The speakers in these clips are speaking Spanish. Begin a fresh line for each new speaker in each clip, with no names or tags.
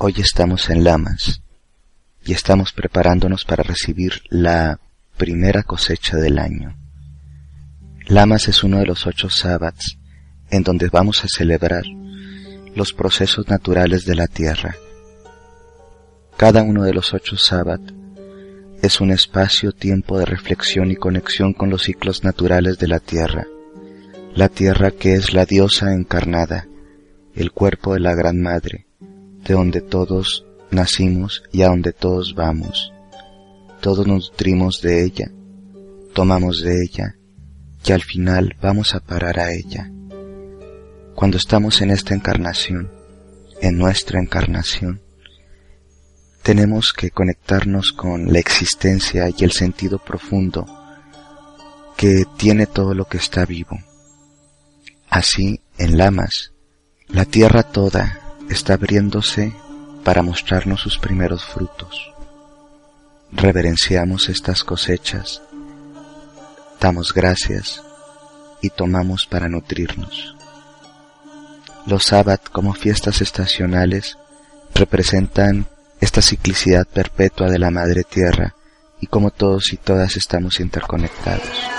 Hoy estamos en Lamas y estamos preparándonos para recibir la primera cosecha del año. Lamas es uno de los ocho sábados en donde vamos a celebrar los procesos naturales de la tierra. Cada uno de los ocho sábados es un espacio-tiempo de reflexión y conexión con los ciclos naturales de la tierra. La tierra que es la diosa encarnada, el cuerpo de la Gran Madre, de donde todos nacimos y a donde todos vamos. Todos nos nutrimos de ella, tomamos de ella y al final vamos a parar a ella. Cuando estamos en esta encarnación, en nuestra encarnación, tenemos que conectarnos con la existencia y el sentido profundo que tiene todo lo que está vivo. Así, en Lamas, la tierra toda está abriéndose para mostrarnos sus primeros frutos. Reverenciamos estas cosechas, damos gracias y tomamos para nutrirnos. Los sábados como fiestas estacionales representan esta ciclicidad perpetua de la Madre Tierra y como todos y todas estamos interconectados.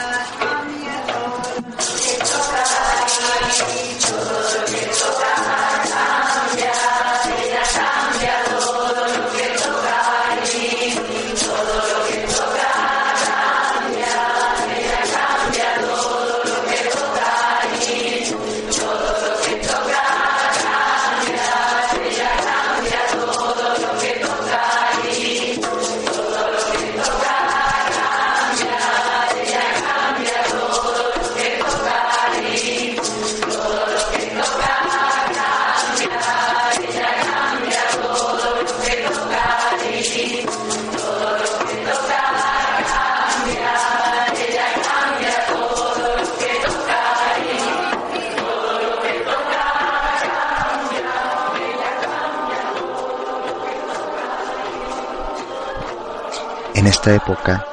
Esta época,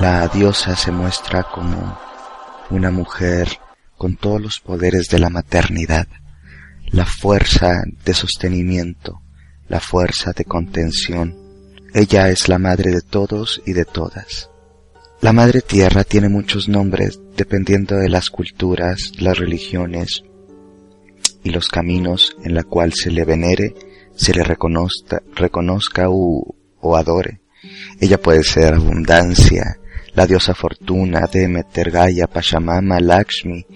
la diosa se muestra como una mujer con todos los poderes de la maternidad, la fuerza de sostenimiento, la fuerza de contención. Ella es la madre de todos y de todas. La madre tierra tiene muchos nombres dependiendo de las culturas, las religiones y los caminos en la cual se le venere, se le reconozca, reconozca o adore. Ella puede ser abundancia, la diosa fortuna, Demeter, Gaia, Pachamama, Lakshmi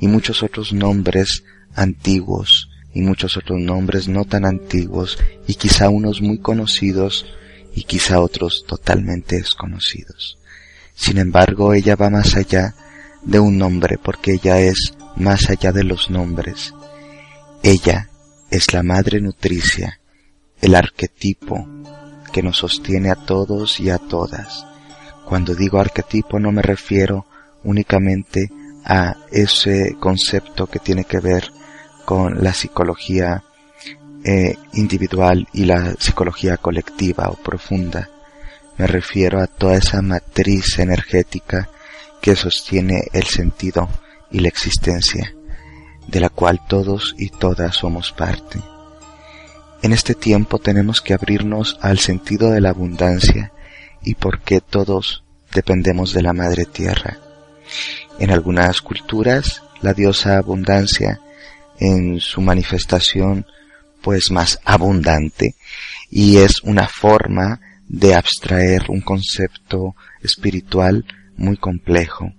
y muchos otros nombres antiguos y muchos otros nombres no tan antiguos y quizá unos muy conocidos y quizá otros totalmente desconocidos. Sin embargo, ella va más allá de un nombre porque ella es más allá de los nombres. Ella es la madre nutricia, el arquetipo que nos sostiene a todos y a todas. Cuando digo arquetipo no me refiero únicamente a ese concepto que tiene que ver con la psicología eh, individual y la psicología colectiva o profunda. Me refiero a toda esa matriz energética que sostiene el sentido y la existencia, de la cual todos y todas somos parte. En este tiempo tenemos que abrirnos al sentido de la abundancia y por qué todos dependemos de la Madre Tierra. En algunas culturas, la diosa abundancia en su manifestación pues más abundante y es una forma de abstraer un concepto espiritual muy complejo.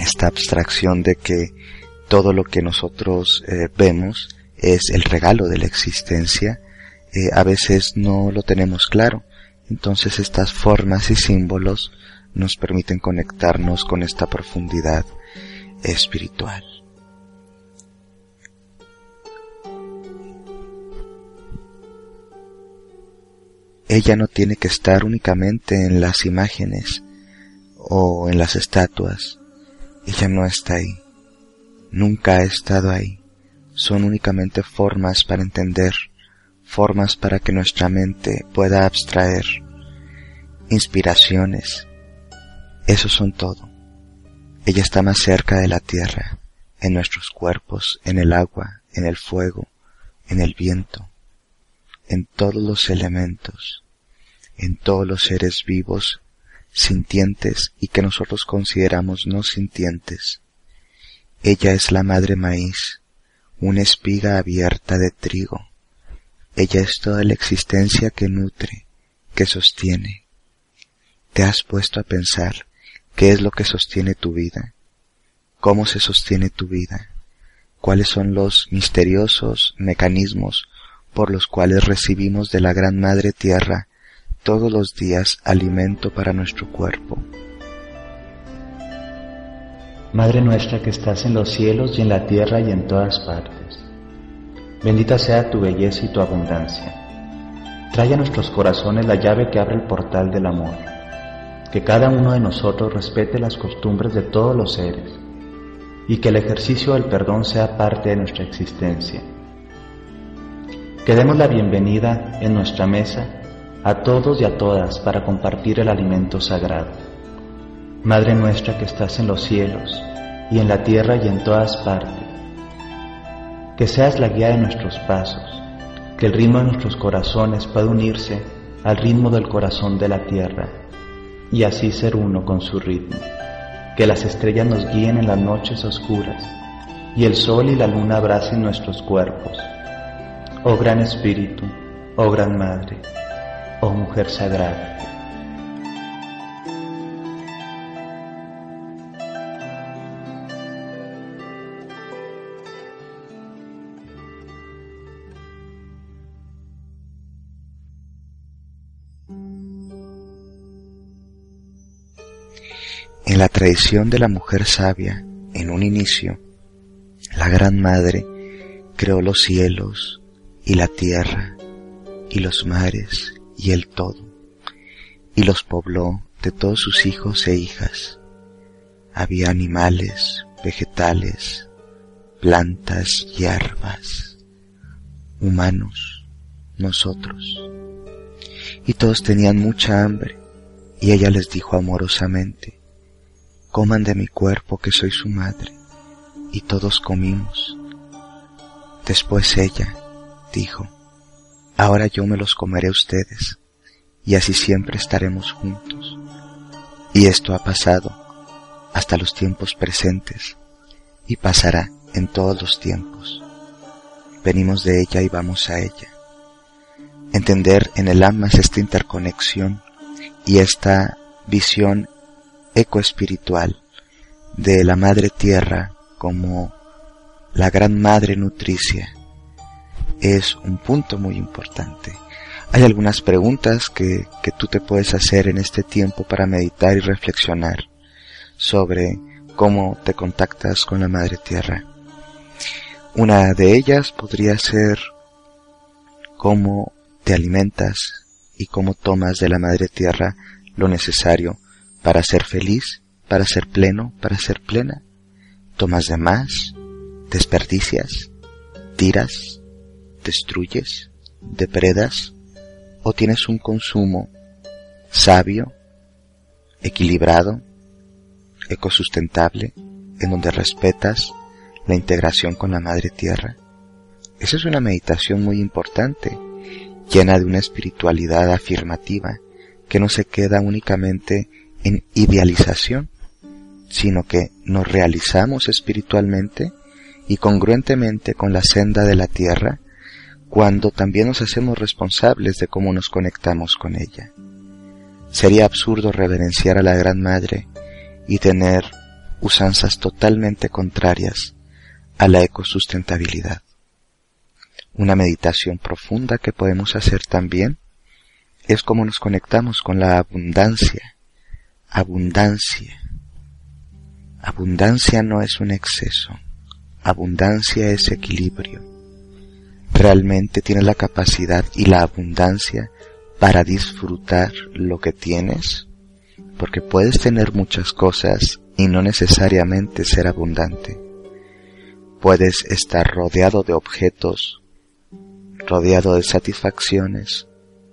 Esta abstracción de que todo lo que nosotros eh, vemos es el regalo de la existencia, eh, a veces no lo tenemos claro. Entonces estas formas y símbolos nos permiten conectarnos con esta profundidad espiritual. Ella no tiene que estar únicamente en las imágenes o en las estatuas. Ella no está ahí. Nunca ha estado ahí. Son únicamente formas para entender, formas para que nuestra mente pueda abstraer, inspiraciones. Eso son todo. Ella está más cerca de la tierra, en nuestros cuerpos, en el agua, en el fuego, en el viento, en todos los elementos, en todos los seres vivos, sintientes y que nosotros consideramos no sintientes. Ella es la madre maíz, una espiga abierta de trigo. Ella es toda la existencia que nutre, que sostiene. ¿Te has puesto a pensar qué es lo que sostiene tu vida? ¿Cómo se sostiene tu vida? ¿Cuáles son los misteriosos mecanismos por los cuales recibimos de la Gran Madre Tierra todos los días alimento para nuestro cuerpo?
Madre nuestra que estás en los cielos y en la tierra y en todas partes, bendita sea tu belleza y tu abundancia. Trae a nuestros corazones la llave que abre el portal del amor. Que cada uno de nosotros respete las costumbres de todos los seres y que el ejercicio del perdón sea parte de nuestra existencia. Que demos la bienvenida en nuestra mesa a todos y a todas para compartir el alimento sagrado. Madre nuestra que estás en los cielos y en la tierra y en todas partes, que seas la guía de nuestros pasos, que el ritmo de nuestros corazones pueda unirse al ritmo del corazón de la tierra y así ser uno con su ritmo que las estrellas nos guíen en las noches oscuras y el sol y la luna abracen nuestros cuerpos. Oh gran Espíritu, oh gran Madre, oh Mujer Sagrada.
La tradición de la mujer sabia, en un inicio, la Gran Madre creó los cielos y la tierra y los mares y el todo, y los pobló de todos sus hijos e hijas. Había animales, vegetales, plantas, hierbas, humanos, nosotros. Y todos tenían mucha hambre, y ella les dijo amorosamente, coman de mi cuerpo que soy su madre. Y todos comimos. Después ella dijo, ahora yo me los comeré a ustedes, y así siempre estaremos juntos. Y esto ha pasado hasta los tiempos presentes, y pasará en todos los tiempos. Venimos de ella y vamos a ella. Entender en el alma esta interconexión y esta visión eco espiritual de la Madre Tierra como la Gran Madre Nutricia es un punto muy importante. Hay algunas preguntas que, que tú te puedes hacer en este tiempo para meditar y reflexionar sobre cómo te contactas con la Madre Tierra. Una de ellas podría ser cómo te alimentas y cómo tomas de la Madre Tierra lo necesario para ser feliz, para ser pleno, para ser plena. Tomas de más, desperdicias, tiras, destruyes, depredas o tienes un consumo sabio, equilibrado, ecosustentable, en donde respetas la integración con la madre tierra. Esa es una meditación muy importante, llena de una espiritualidad afirmativa que no se queda únicamente en idealización, sino que nos realizamos espiritualmente y congruentemente con la senda de la tierra cuando también nos hacemos responsables de cómo nos conectamos con ella. Sería absurdo reverenciar a la Gran Madre y tener usanzas totalmente contrarias a la ecosustentabilidad. Una meditación profunda que podemos hacer también es cómo nos conectamos con la abundancia Abundancia. Abundancia no es un exceso. Abundancia es equilibrio. Realmente tienes la capacidad y la abundancia para disfrutar lo que tienes, porque puedes tener muchas cosas y no necesariamente ser abundante. Puedes estar rodeado de objetos, rodeado de satisfacciones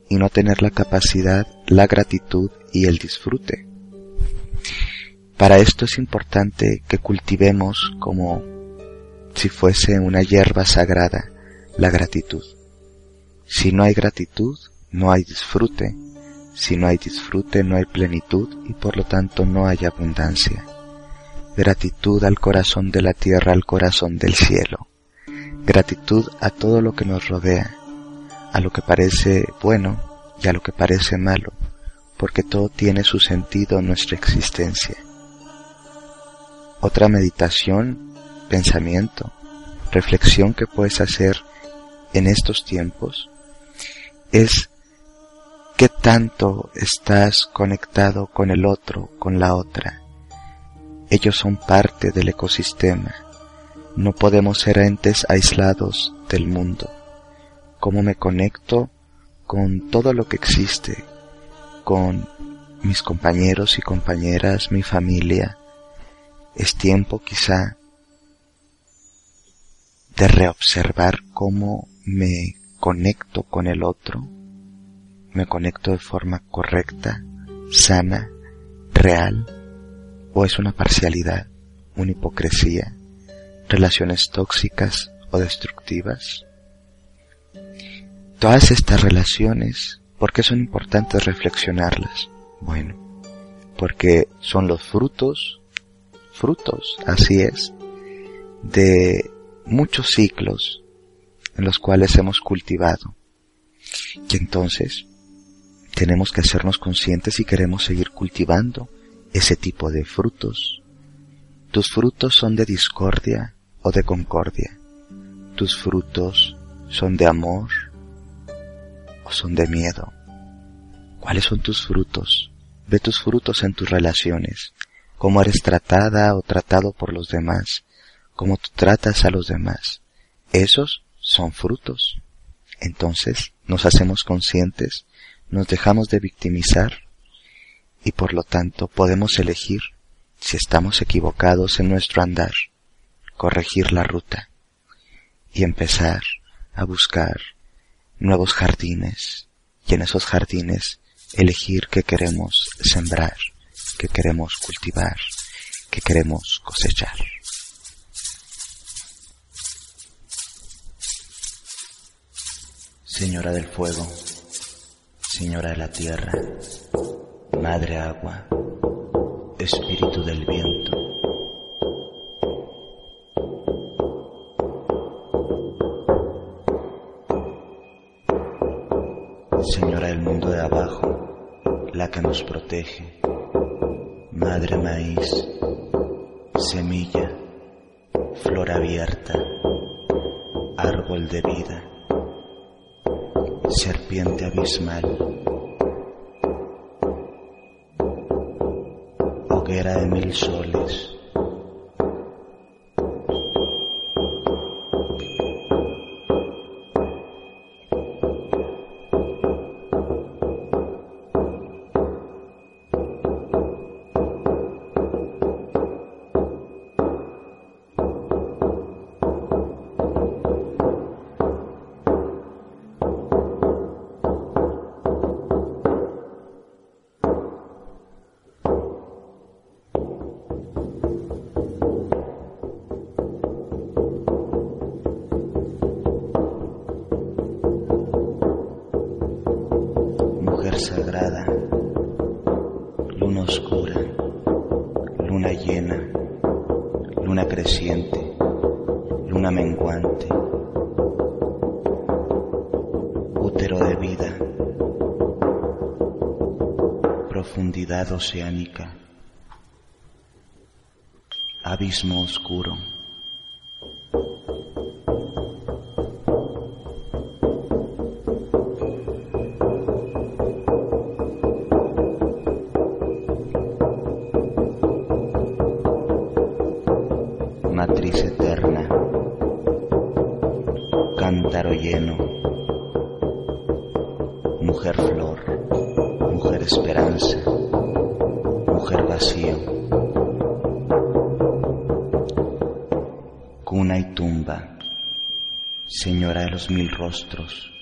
y no tener la capacidad, la gratitud y el disfrute. Para esto es importante que cultivemos como si fuese una hierba sagrada la gratitud. Si no hay gratitud, no hay disfrute. Si no hay disfrute, no hay plenitud y por lo tanto no hay abundancia. Gratitud al corazón de la tierra, al corazón del cielo. Gratitud a todo lo que nos rodea, a lo que parece bueno y a lo que parece malo, porque todo tiene su sentido en nuestra existencia. Otra meditación, pensamiento, reflexión que puedes hacer en estos tiempos es qué tanto estás conectado con el otro, con la otra. Ellos son parte del ecosistema. No podemos ser entes aislados del mundo. ¿Cómo me conecto con todo lo que existe? Con mis compañeros y compañeras, mi familia. Es tiempo quizá de reobservar cómo me conecto con el otro, me conecto de forma correcta, sana, real, o es una parcialidad, una hipocresía, relaciones tóxicas o destructivas. Todas estas relaciones, ¿por qué son importantes reflexionarlas? Bueno, porque son los frutos, frutos, así es, de muchos ciclos en los cuales hemos cultivado. Y entonces tenemos que hacernos conscientes si queremos seguir cultivando ese tipo de frutos. Tus frutos son de discordia o de concordia. Tus frutos son de amor o son de miedo. ¿Cuáles son tus frutos? Ve tus frutos en tus relaciones, cómo eres tratada o tratado por los demás, cómo tú tratas a los demás. Esos son frutos. Entonces nos hacemos conscientes, nos dejamos de victimizar y por lo tanto podemos elegir si estamos equivocados en nuestro andar, corregir la ruta y empezar a buscar nuevos jardines y en esos jardines elegir qué queremos sembrar, qué queremos cultivar, qué queremos cosechar.
Señora del fuego, Señora de la tierra, Madre agua, Espíritu del viento. Señora del mundo de abajo, la que nos protege, Madre maíz, semilla, flor abierta, árbol de vida serpiente abismal, hoguera de mil soles. oceánica, abismo oscuro. Matriz eterna, cántaro lleno, mujer flor, mujer esperanza mujer vacío,
cuna y tumba, señora de los mil rostros.